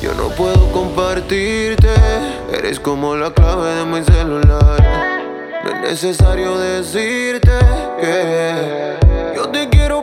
Yo no puedo compartirte, eres como la clave de mi celular. No es necesario decirte que yo te quiero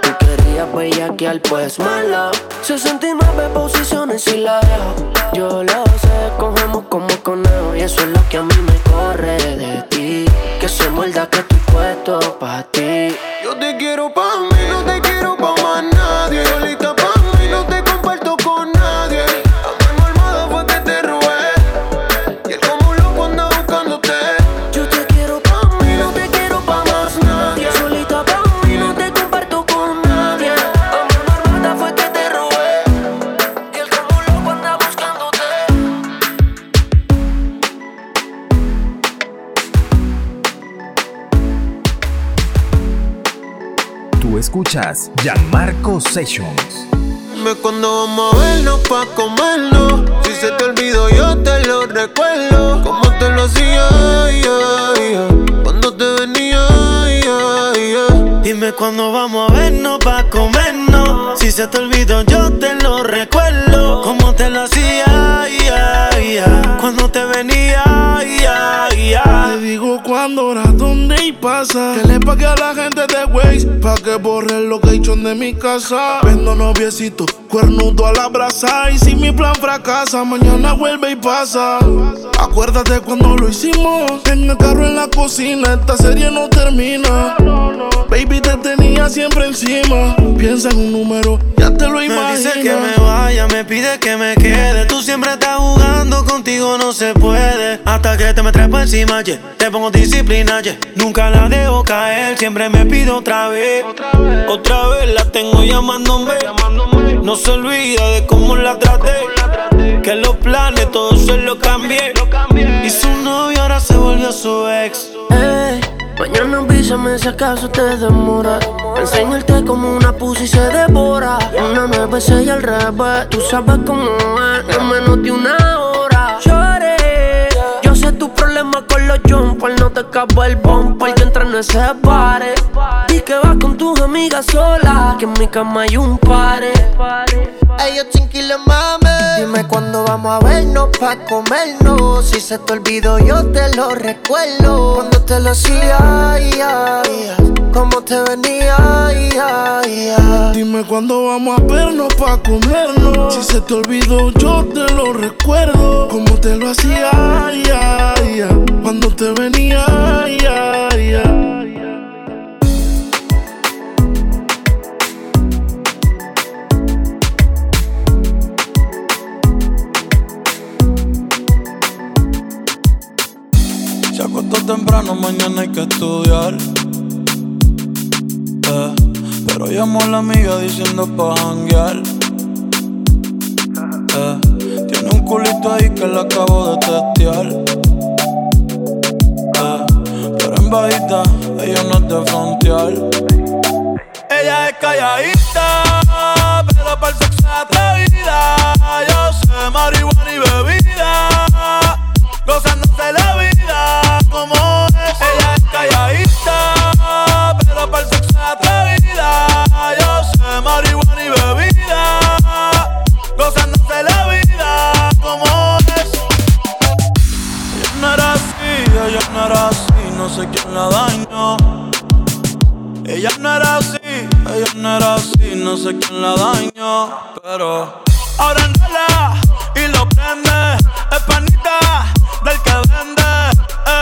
Querías bellaquear, pues mala. 69 posiciones y la dejo. Yo lo sé, cogemos como conejo. Y eso es lo que a mí me corre de ti. Que se muerda que estoy puesto pa' ti. Yo te quiero pa' mí, no te quiero escuchas Gianmarco Sessions. Dime cuando vamos a vernos pa' comernos. Si se te olvidó, yo te lo recuerdo. Como te lo hacía, ay, ay. cuando te venía. ay. Dime cuándo vamos a vernos pa' comernos. Si se te olvidó, yo te lo recuerdo. Como te lo hacía, cuando te venía. Ay, ay. Te digo cuándo, hora, dónde y pasa. Que le pague a la gente de Waze pa' que borre el location de mi casa. Vendo noviecito, cuernudo a la brasa. Y si mi plan fracasa, mañana vuelve y pasa. Acuérdate cuando lo hicimos. En el carro en la cocina, esta serie no termina. Baby, te tenía siempre encima. Piensa en un número, ya te lo Me imaginas. dice que me vaya, me pide que me quede. Tú siempre estás jugando, contigo no se puede. Hasta que te me trepo encima, yeah. te pongo disciplina, yeah. nunca la dejo caer. Siempre me pido otra vez, otra vez la tengo llamándome. No se olvida de cómo la traté. Que los planes todos se los cambié. Y su novio ahora se volvió su ex. Ey, mañana avísame si acaso te demora. Enseñarte como una pussy se devora. Una nueve y al revés. Tú sabes cómo es, en menos de una hora. Los jumpers. No te acabo el bumper. Yo entré en ese pare. Di que vas con tus amigas solas. Que en mi cama hay un pare. Ellos tranquilos, mami. Dime cuándo vamos a vernos pa' comernos. Si se te olvidó, yo te lo recuerdo. Cuando te lo hacía, ay, ay. Cómo te venía, ay. Dime cuándo vamos a vernos pa' comernos. Si se te olvidó, yo te lo recuerdo. Como te lo hacía. Cuando te venía, acostó temprano, mañana hay que estudiar. Eh, pero llamó a la amiga diciendo pa' janguear. Eh, tiene un culito ahí que la acabo de testear. Eh, pero en bajita, ella no es de frontear. Ella es calladita, pero para el sexo la vida como es. Ella es calladita, pero para el sexo es atrevida. Yo sé marihuana y bebida, gozándose la vida como es. Ella no era así, ella no era así, no sé quién la dañó. Ella no era así, ella no era así, no sé quién la dañó, pero ahora no la y lo prende, es panita te vende.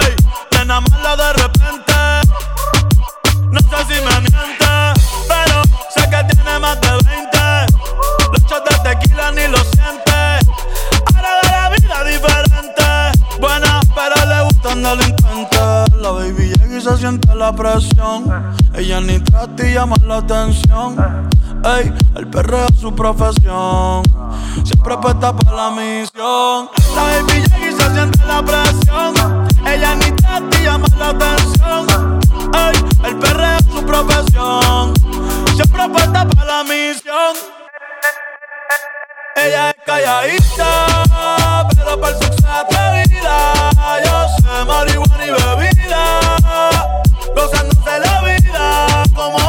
Ey, nena de repente. No sé si me miente, pero sé que tiene más de 20. Los shots de tequila ni lo siente. Ahora ve la vida diferente. Buena, pero le gustan delincuentes. La baby llega y se siente la presión. Ella ni trata y llama la atención. Ey, el perreo es su profesión. Siempre apuesta para la misión. La baby y se siente la presión. Ella ni te llama la atención. Ey, el perreo es su profesión. Siempre apuesta para la misión. Ella es calladita, pero para el sexo atrevida. Yo sé marihuana y bebida, gozándose la vida como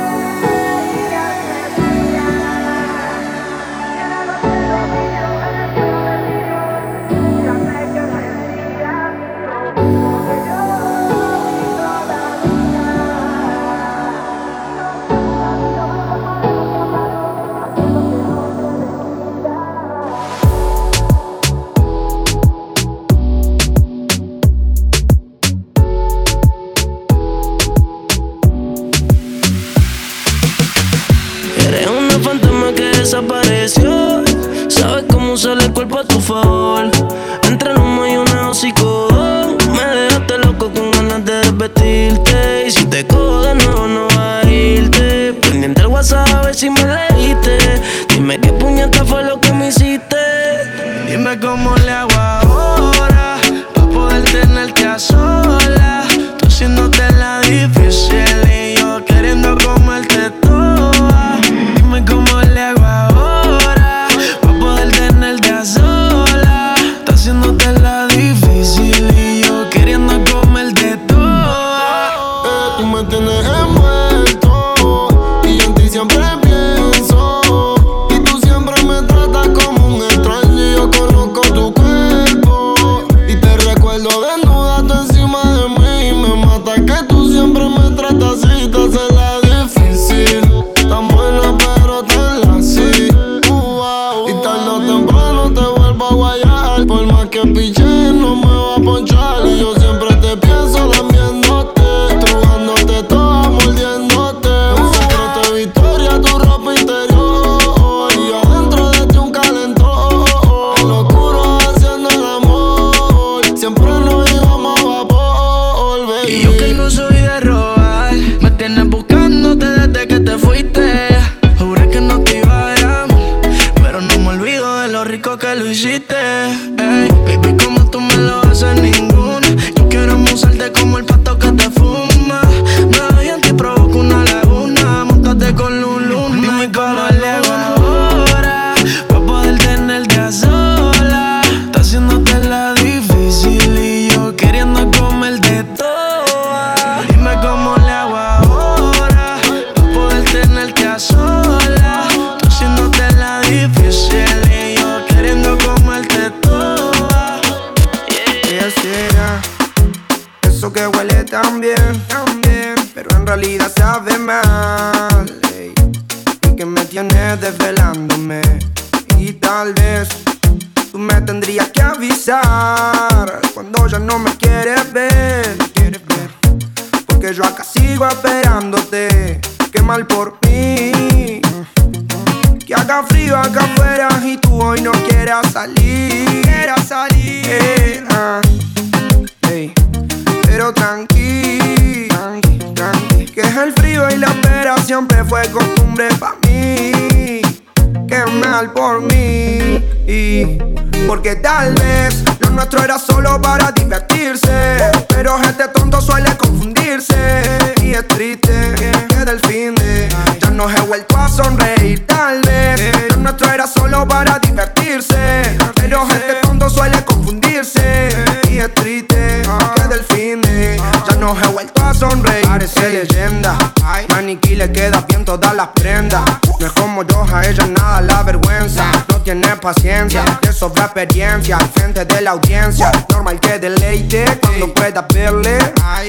la audiencia. Normal que deleite cuando pueda verle.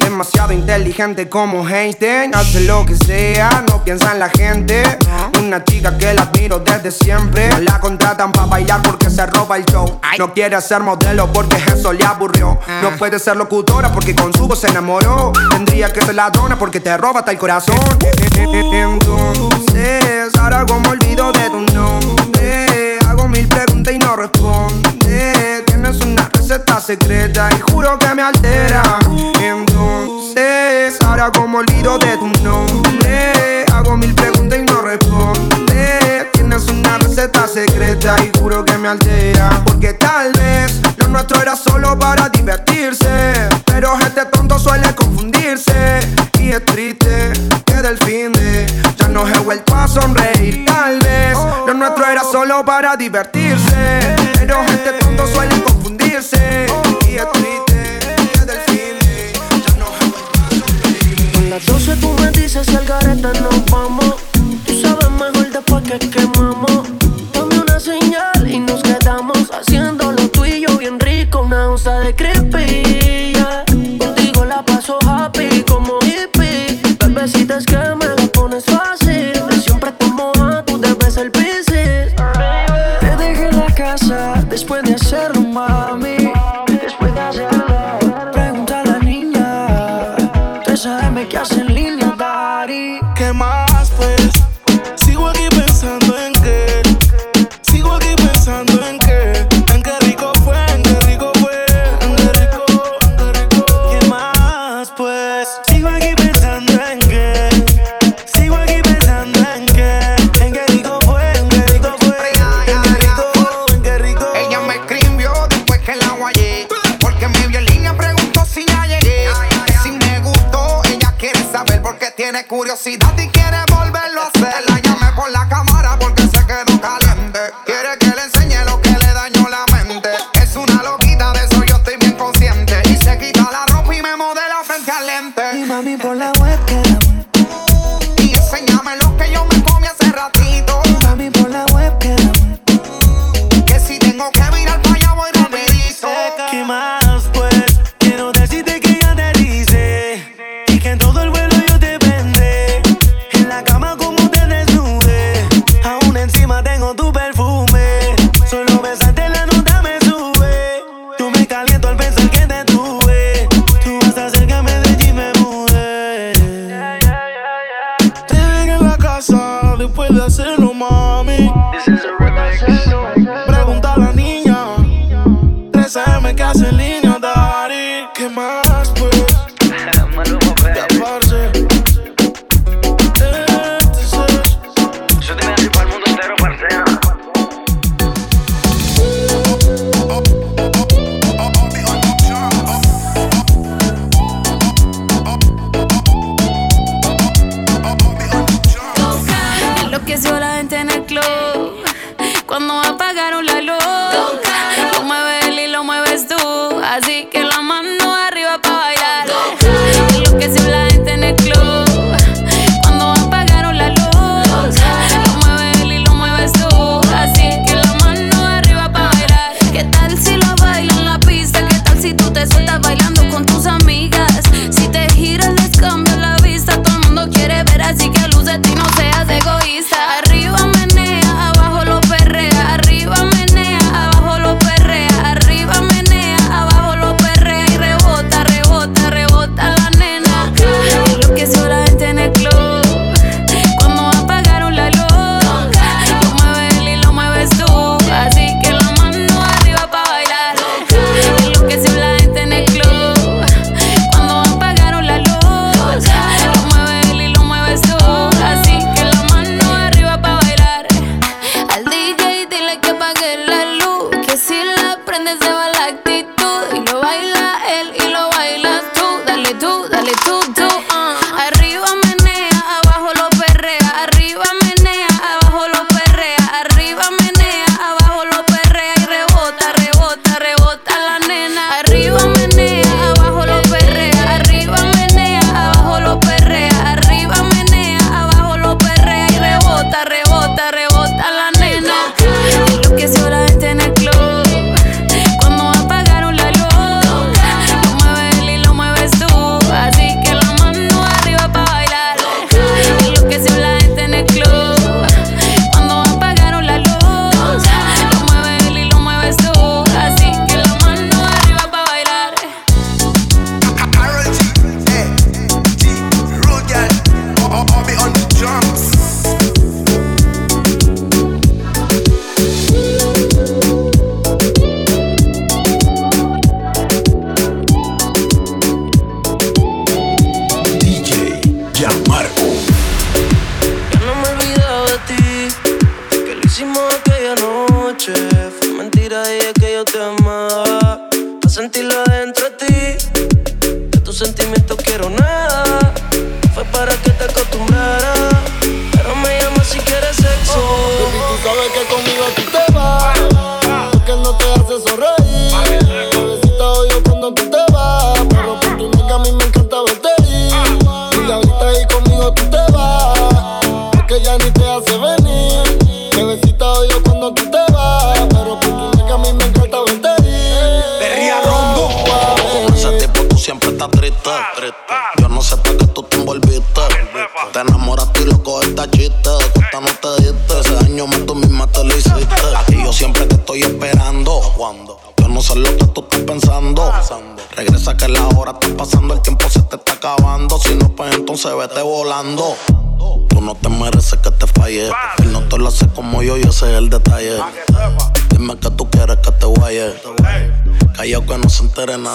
Demasiado inteligente como Einstein. Hace lo que sea, no piensa en la gente. Una chica que la admiro desde siempre. No la contratan para bailar porque se roba el show. No quiere ser modelo porque eso le aburrió. Ah. No puede ser locutora porque con su voz se enamoró. Tendría que ser ladrona porque te roba hasta el corazón. Entonces, ahora como olvido de tu nombre. Hago mil preguntas y no respondo receta secreta y juro que me altera. Entonces, ahora como olvido de tu nombre, hago mil preguntas y no responde. Tienes una receta secreta y juro que me altera. Porque tal vez lo nuestro era solo para divertirse. Pero este tonto suele confundirse. Y es triste que del fin de ya no he vuelto a sonreír. Tal vez lo nuestro era solo para divertirse. Pero gente tonto suele confundirse careta nos vamos. Tú sabes mejor después que quemamos. Dame una señal y nos quedamos haciendo lo tuyo bien rico. Una onza de creepy. curiosidad.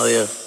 yeah.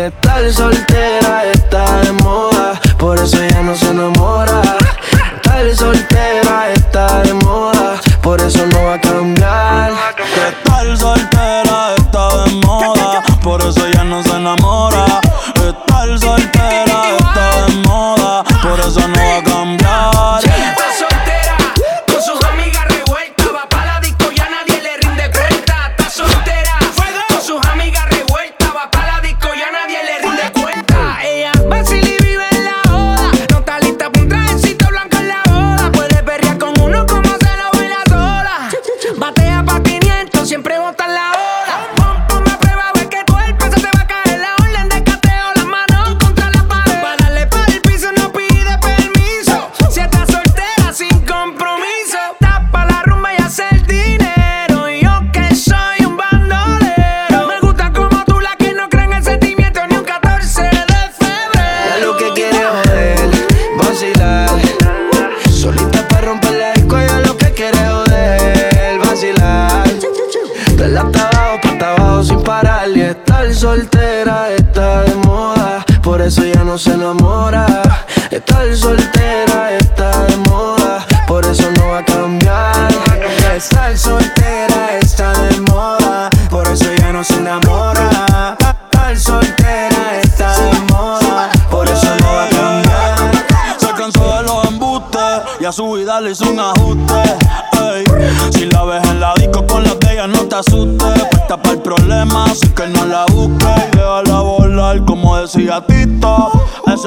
qué tal soltero.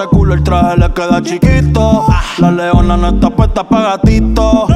ese culo el traje le queda chiquito. La leona no está puesta para gatito.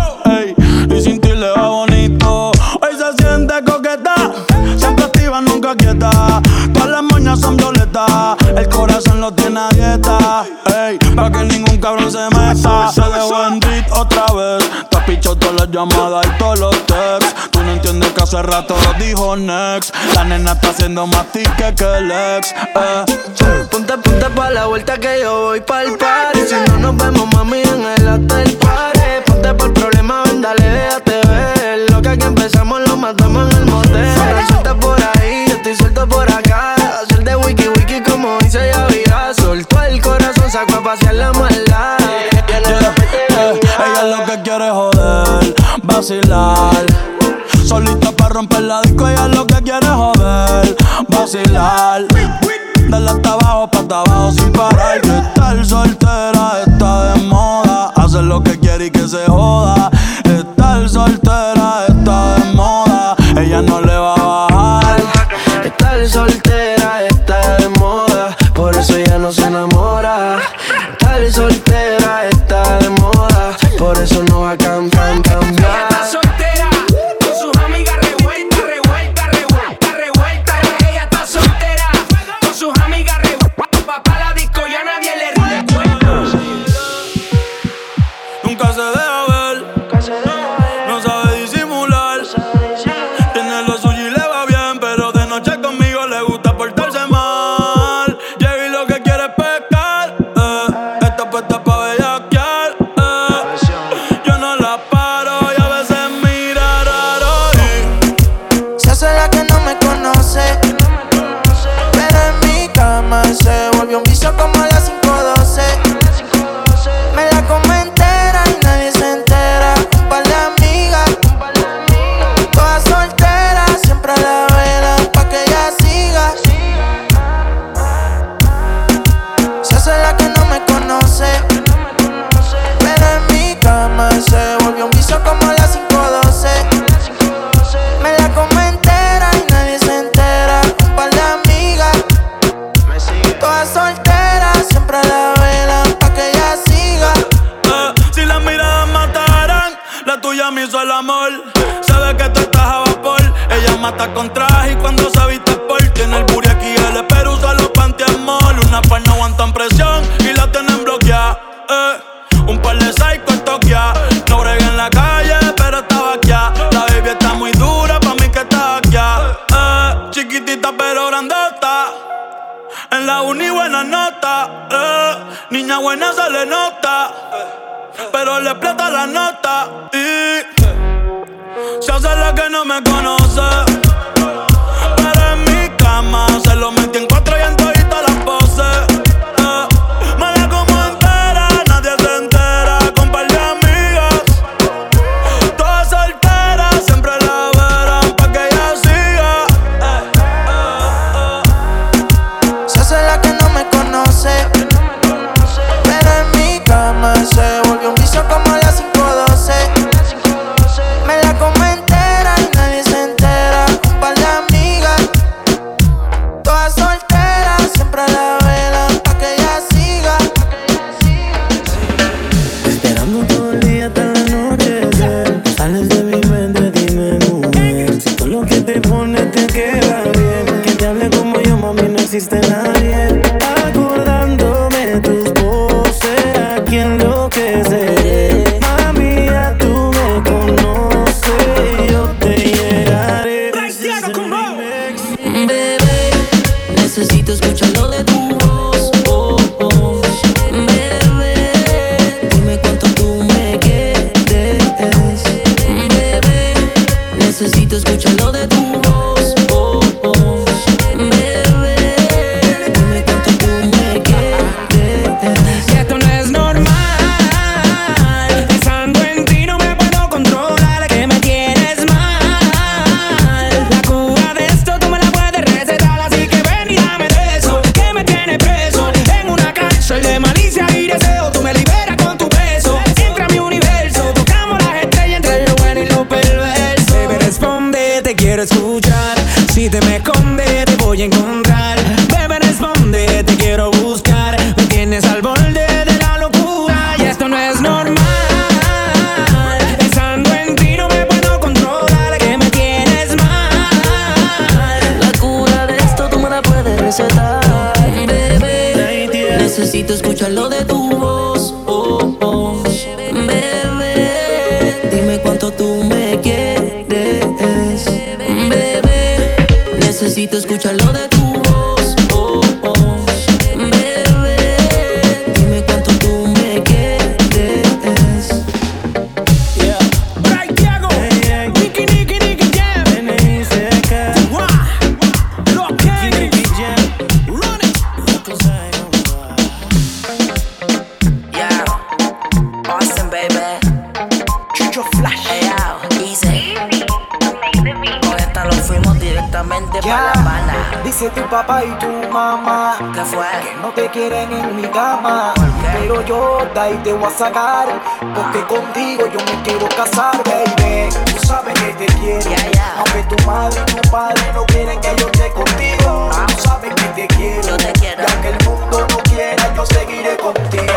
Mi cama. Pero yo de ahí te voy a sacar. Porque contigo yo me quiero casar, baby. Tú sabes que te quiero. Aunque tu madre y tu padre no quieren que yo esté contigo. Tú sabes que te quiero. Y aunque el mundo no quiera, yo seguiré contigo.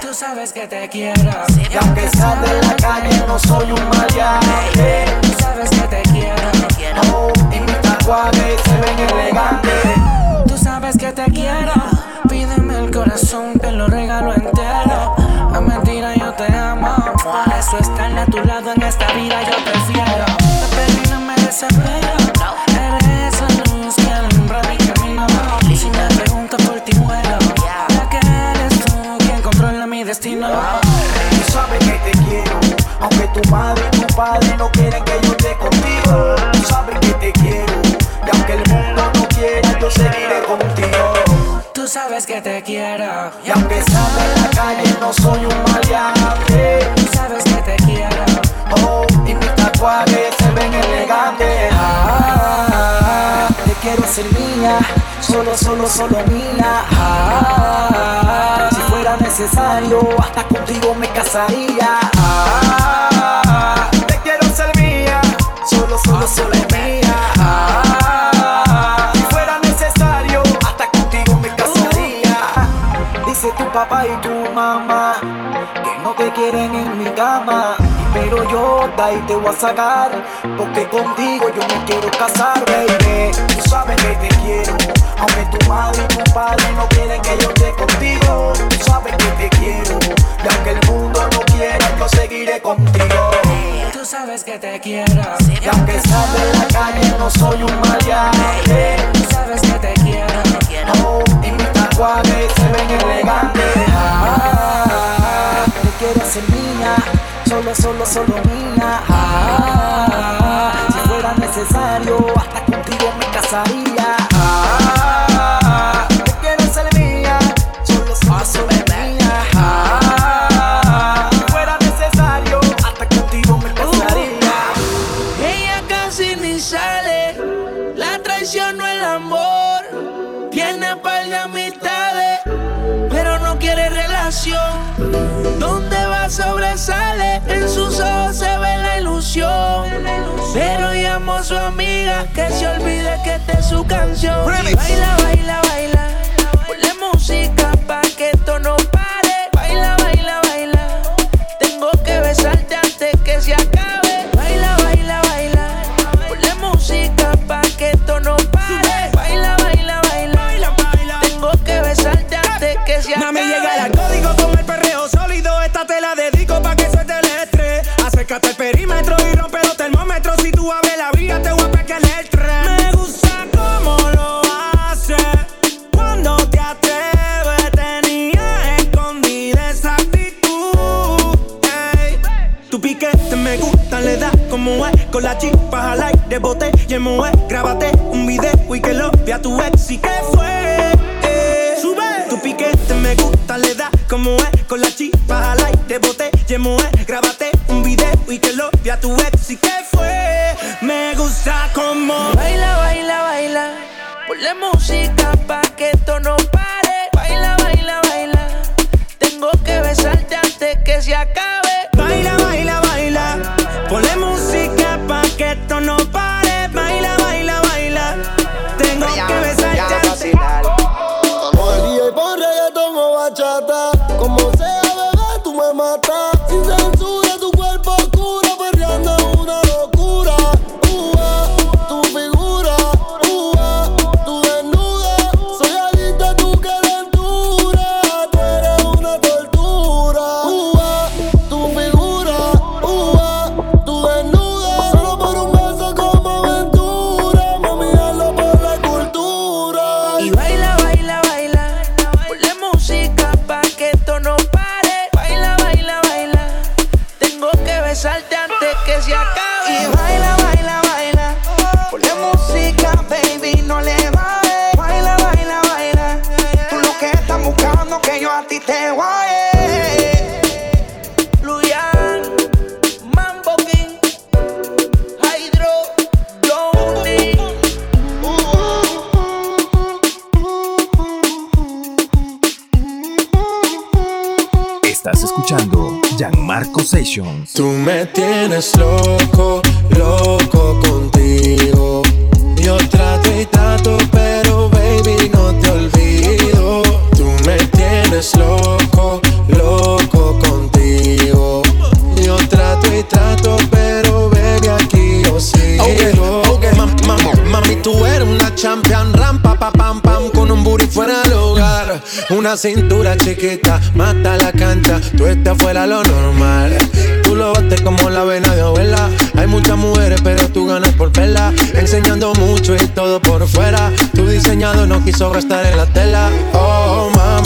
Tú sabes que te quiero. Y aunque salga de la calle, no soy un maleante. Tú sabes que te quiero. Oh, y mis tatuajes se ven elegantes. Tú sabes que te quiero. Pídeme el corazón, te lo regalo entero. A mentira yo te amo. Por eso estar a tu lado en esta vida yo prefiero. Perdí, no me desespero. Que te quiero. Y aunque salga en la calle, no soy un maleante. Tú sabes que te quiero. Oh, y mis tatuajes se ven elegantes. Ah, te quiero ser mía, solo, solo, solo mía. Ah, si fuera necesario, hasta contigo me casaría. Ah, te quiero ser mía, solo, solo, solo mía. Papá y tu mamá que no te quieren en mi cama. Pero yo de ahí te voy a sacar. Porque contigo yo me quiero casar, baby. Tú sabes que te quiero. Aunque tu madre y tu padre no quieren que yo esté contigo. Tú sabes que te quiero. Y aunque el mundo no quiera, yo seguiré contigo. Tú sabes que te quiero. Y aunque salga de la calle, no soy un maleante. Tú sabes que te quiero. Oh, suaves, se ven elegantes. Ah, te quiero ser mía, solo, solo, solo mía. Ah, si fuera necesario, hasta contigo me casaría. Ah, su amiga que se olvide que esta es su canción. Baila, baila, baila, te guaye. Luyan, Mambo King, Hydro, Johnny. Estás escuchando Gianmarco Sessions. Tú me tienes loco, loco loco, loco contigo. Yo trato y trato, pero baby aquí yo sigo. Ok, mam- mam- mami, tú eres una champion, rampa, pa, pam, pam, con un booty fuera del hogar. Una cintura chiquita, mata la cancha, tú estás fuera lo normal. Tú lo bates como la vena de abuela. Hay muchas mujeres, pero tú ganas por verla. Enseñando mucho y todo por fuera. Tu diseñado no quiso restar en la tela. Oh,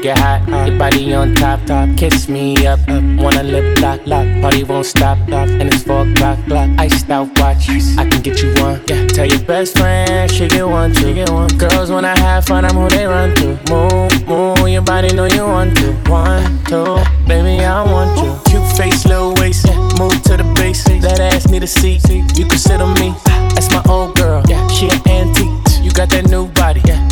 make it hot. Your body on top, top. Kiss me up, up. Wanna lip lock, lock. Party won't stop, stop. And it's four o'clock, clock. Iced out watch. I can get you one. Yeah. Tell your best friend she get one, she get one. Girls wanna have fun, I'm who they run to. Move, move. Your body know you want to. One, two, baby I want you. Cute face, little waist. Yeah. Move to the base. That ass need a seat. You can sit on me. That's my old girl. Yeah. She an antique. You got that new body.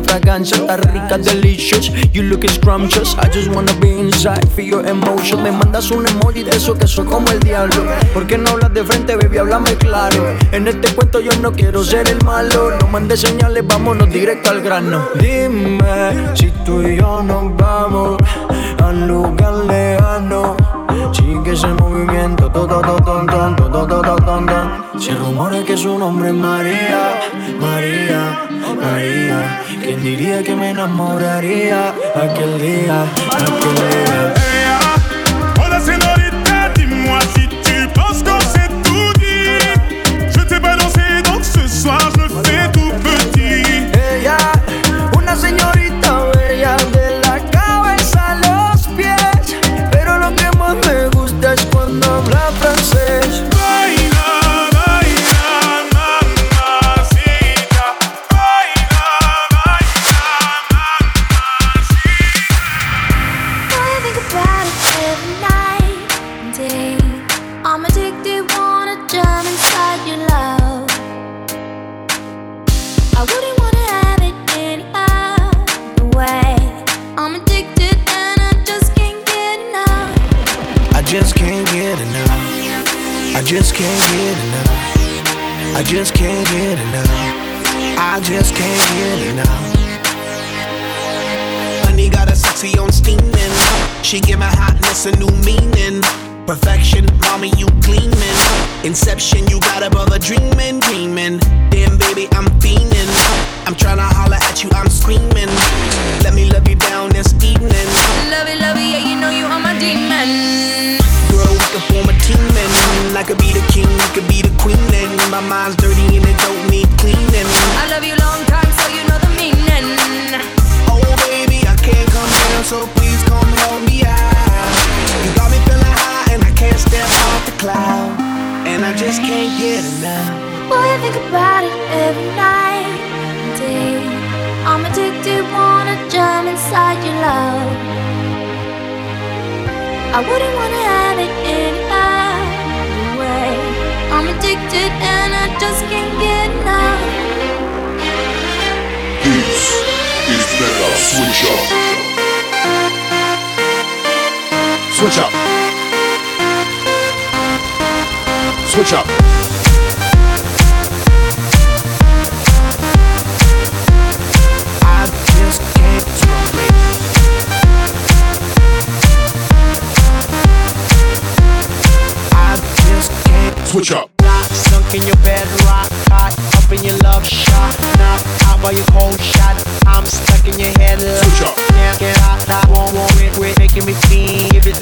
fragancia está rica, delicious. You looking scrumptious. I just wanna be inside, feel your emotion. Me mandas un emoji de eso que soy como el diablo. ¿Por qué no hablas de frente, baby? Háblame claro. En este cuento yo no quiero ser el malo. No mandes señales, vámonos directo al grano. Dime si tú y yo nos vamos a un lugar lejano. Sigue ese movimiento, todo, todo, todo, todo, todo, todo, que su nombre es María, María, María. ¿Quién diría que me enamoraría aquel día, aquel día?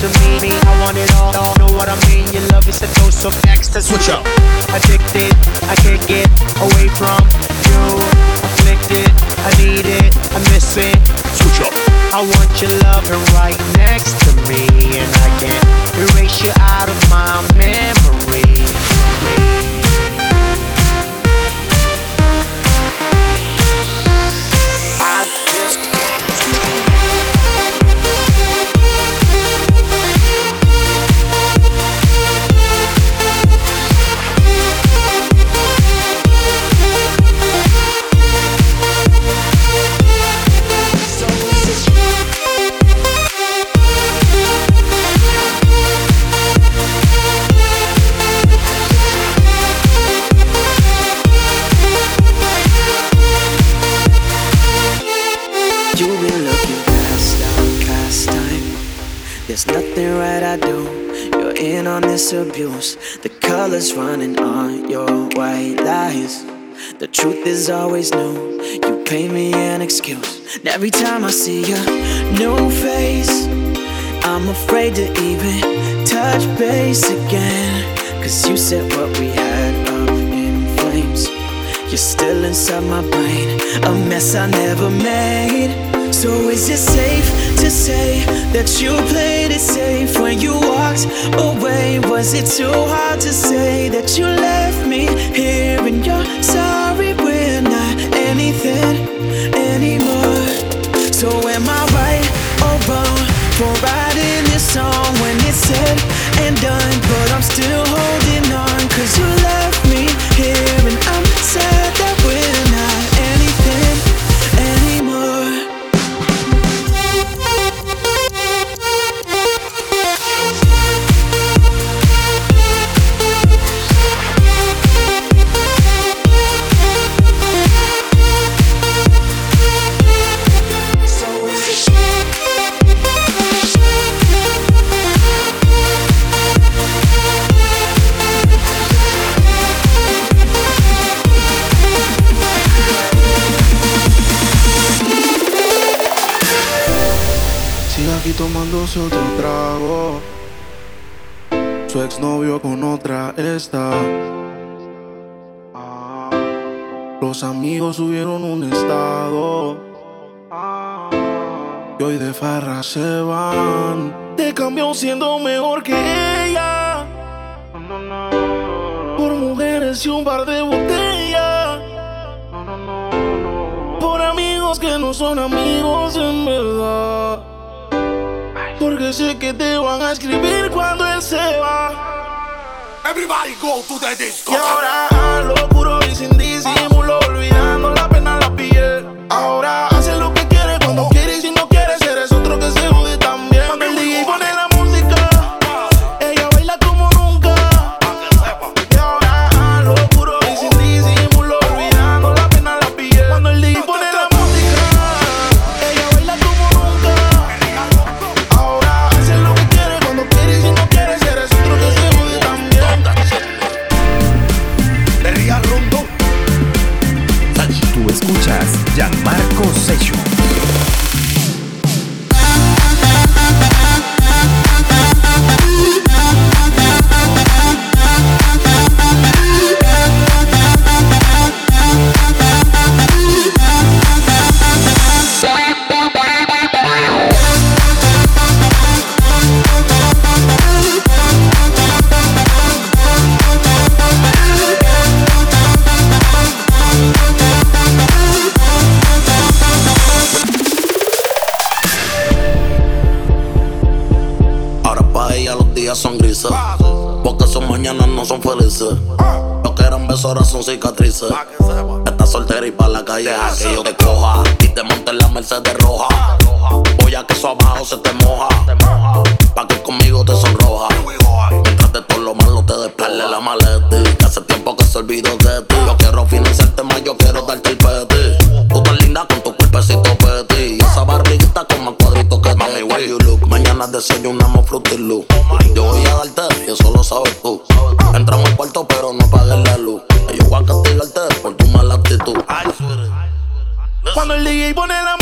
to me, me, I want it all, all. Know what I mean? Your love is a dose of ecstasy. Switch up. Addicted, I can't get away from you. Afflicted, I need it, I miss it. Switch up. I want your love right next to me, and I can't erase you out of my mind. Every time I see your new face, I'm afraid to even touch base again. Cause you said what we had up in flames. You're still inside my brain, a mess I never made. So is it safe to say that you played it safe when you walked away? Was it too hard to say that you left me here and you're sorry we're not anything anymore? Am I right or wrong for writing this song when it's said and done? But I'm still holding on cause you left otro trago. Su exnovio con otra está. Ah, Los amigos subieron un estado. Ah, Y hoy de farra se van. Te cambió siendo mejor que ella. Por mujeres y un par de botellas. Por amigos que no son amigos en verdad. Porque sé que te van a escribir cuando él se va. Everybody go to the disco. Y ahora a lo puro y sin disimulo, olvidando no. Lo que eran besos ahora son cicatrices. Estás soltera y pa' la calle deja que yo te coja. Y te monte en la Mercedes roja. Voy a que eso abajo se te moja. Pa' que conmigo te sonroja. Mientras de todo lo malo te despegle la maleta. Que hace tiempo que se olvidó de ti. Yo quiero financiarte más, yo quiero darte el peti. Tú tan linda con tu cuerpecito Mañana desayunamos Fruity Loop. Yo voy a darte y eso lo sabes tú. Entramos al cuarto pero no apagues la luz. Y Yo voy a castigarte por tu mala actitud. Cuando el DJ pone la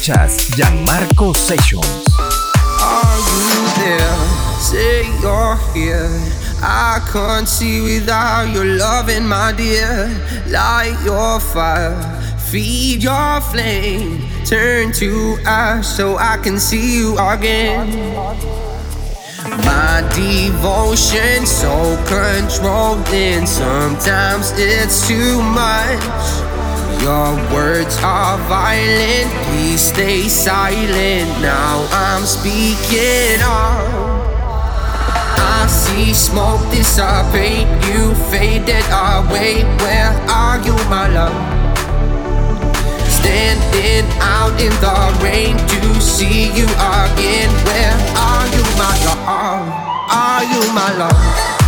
escuchas Gianmarco Sessions. Are you there? Say you're here. I can't see without your loving, my dear. Light your fire, feed your flame. Turn to ash so I can see you again. My devotion so controlled, and sometimes it's too much. Your words are violent, please stay silent. Now I'm speaking up. I see smoke dissipate, you faded away. Where are you, my love? Standing out in the rain to see you again. Where are you, my love? Are you my love?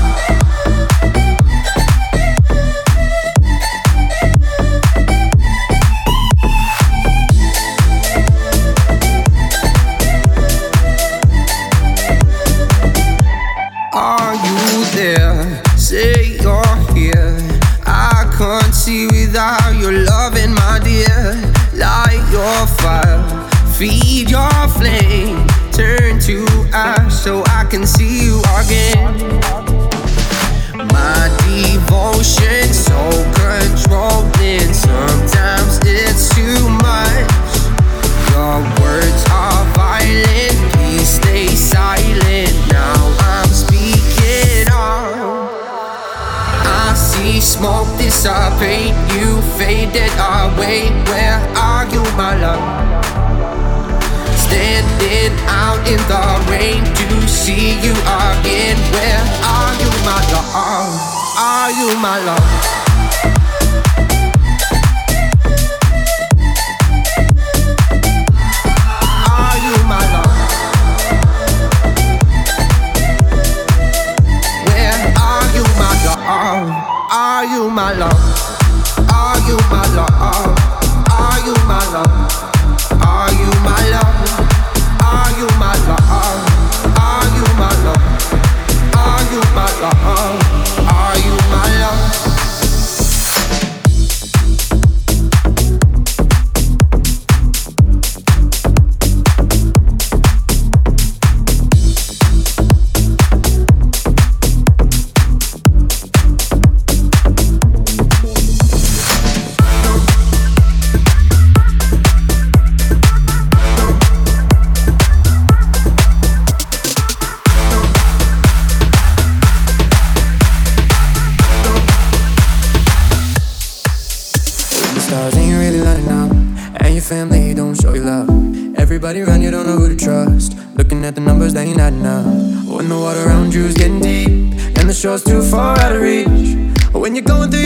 away. Where are you, my love? Standing out in the rain to see you again. Where are you, my love? Are you my love? Are you my love? Are you my love? Just too far out of reach. When you're going through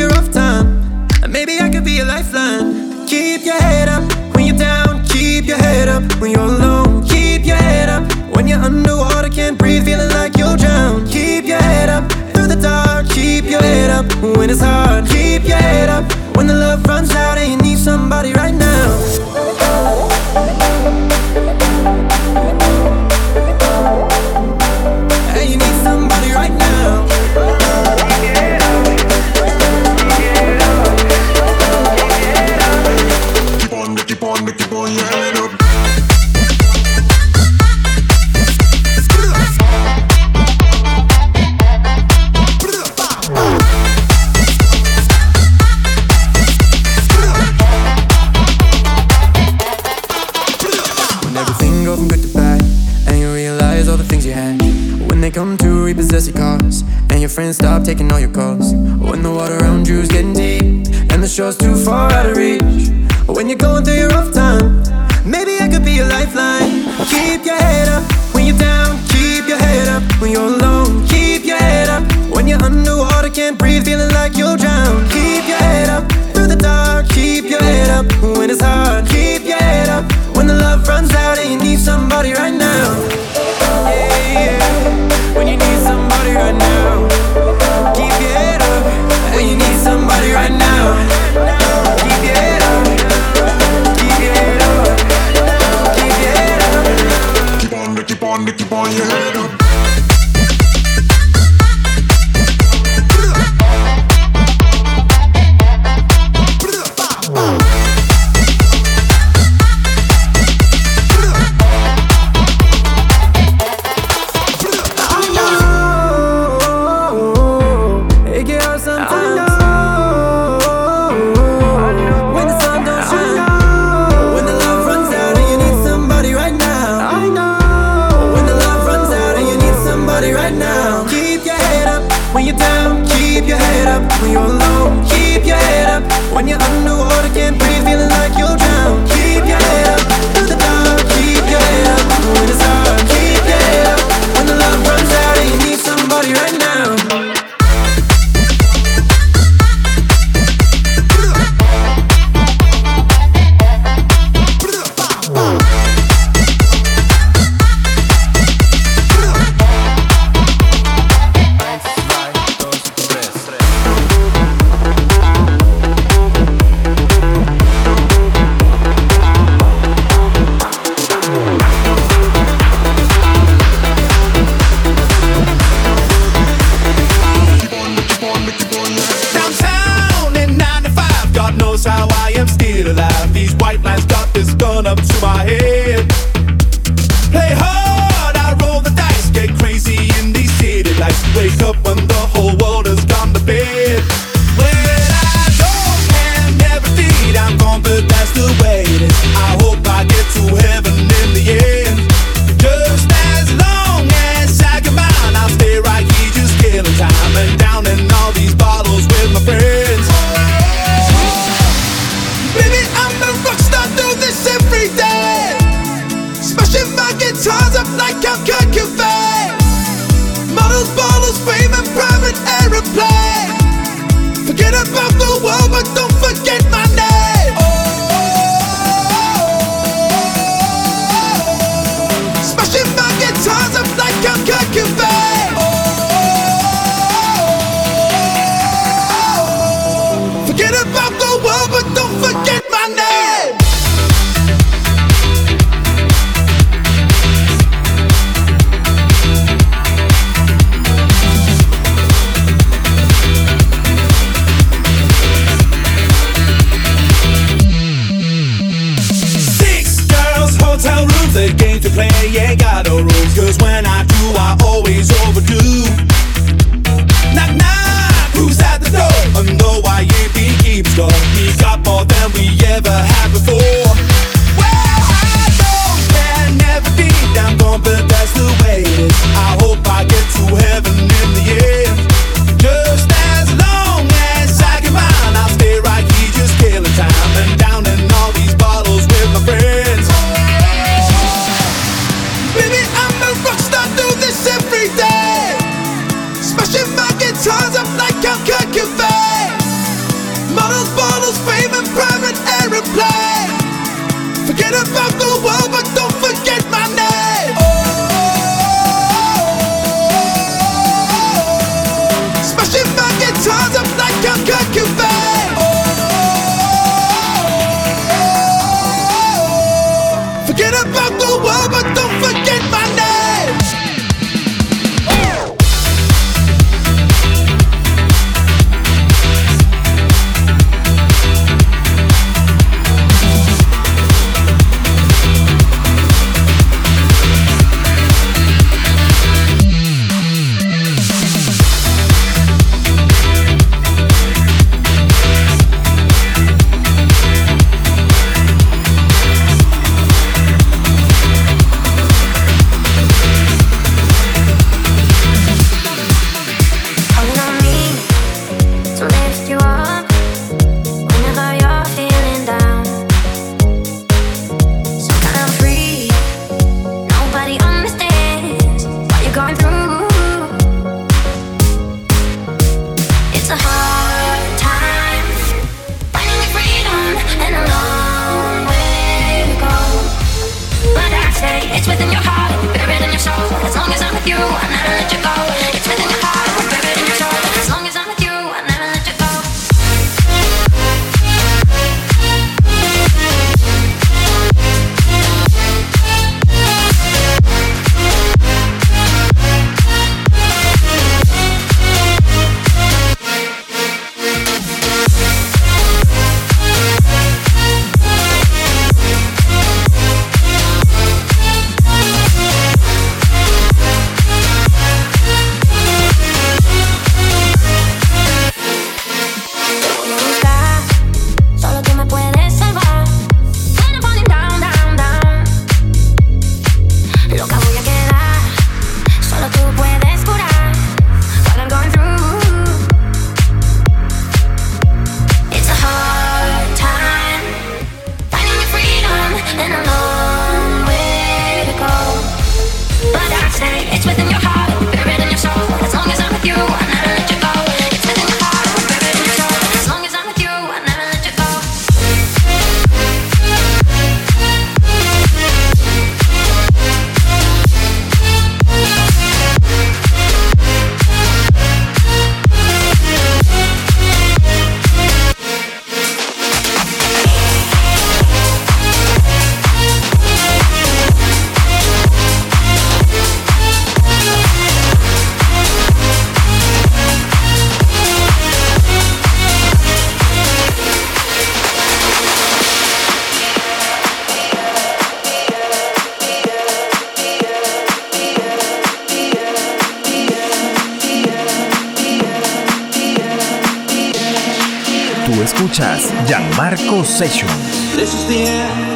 escuchas Gianmarco Sessions.